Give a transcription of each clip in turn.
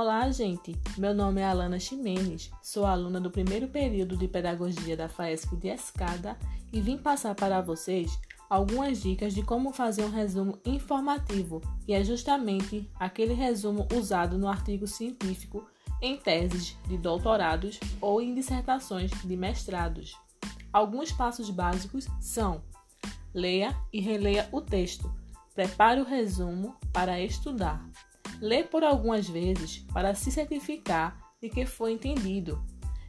Olá, gente! Meu nome é Alana Ximenes, sou aluna do primeiro período de Pedagogia da FAESP de Escada e vim passar para vocês algumas dicas de como fazer um resumo informativo, e é justamente aquele resumo usado no artigo científico em teses de doutorados ou em dissertações de mestrados. Alguns passos básicos são: leia e releia o texto, prepare o resumo para estudar. Lê por algumas vezes para se certificar de que foi entendido.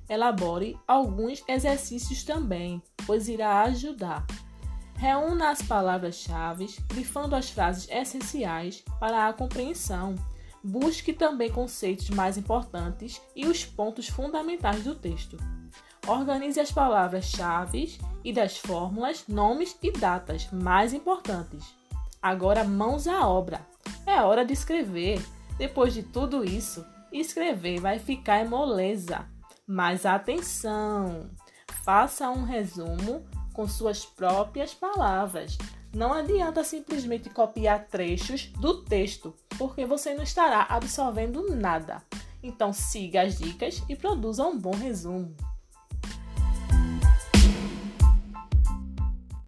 Elabore alguns exercícios também, pois irá ajudar. Reúna as palavras-chave, grifando as frases essenciais para a compreensão. Busque também conceitos mais importantes e os pontos fundamentais do texto. Organize as palavras-chave e das fórmulas, nomes e datas mais importantes. Agora, mãos à obra. É hora de escrever. Depois de tudo isso, escrever vai ficar moleza. Mas atenção! Faça um resumo com suas próprias palavras. Não adianta simplesmente copiar trechos do texto, porque você não estará absorvendo nada. Então siga as dicas e produza um bom resumo.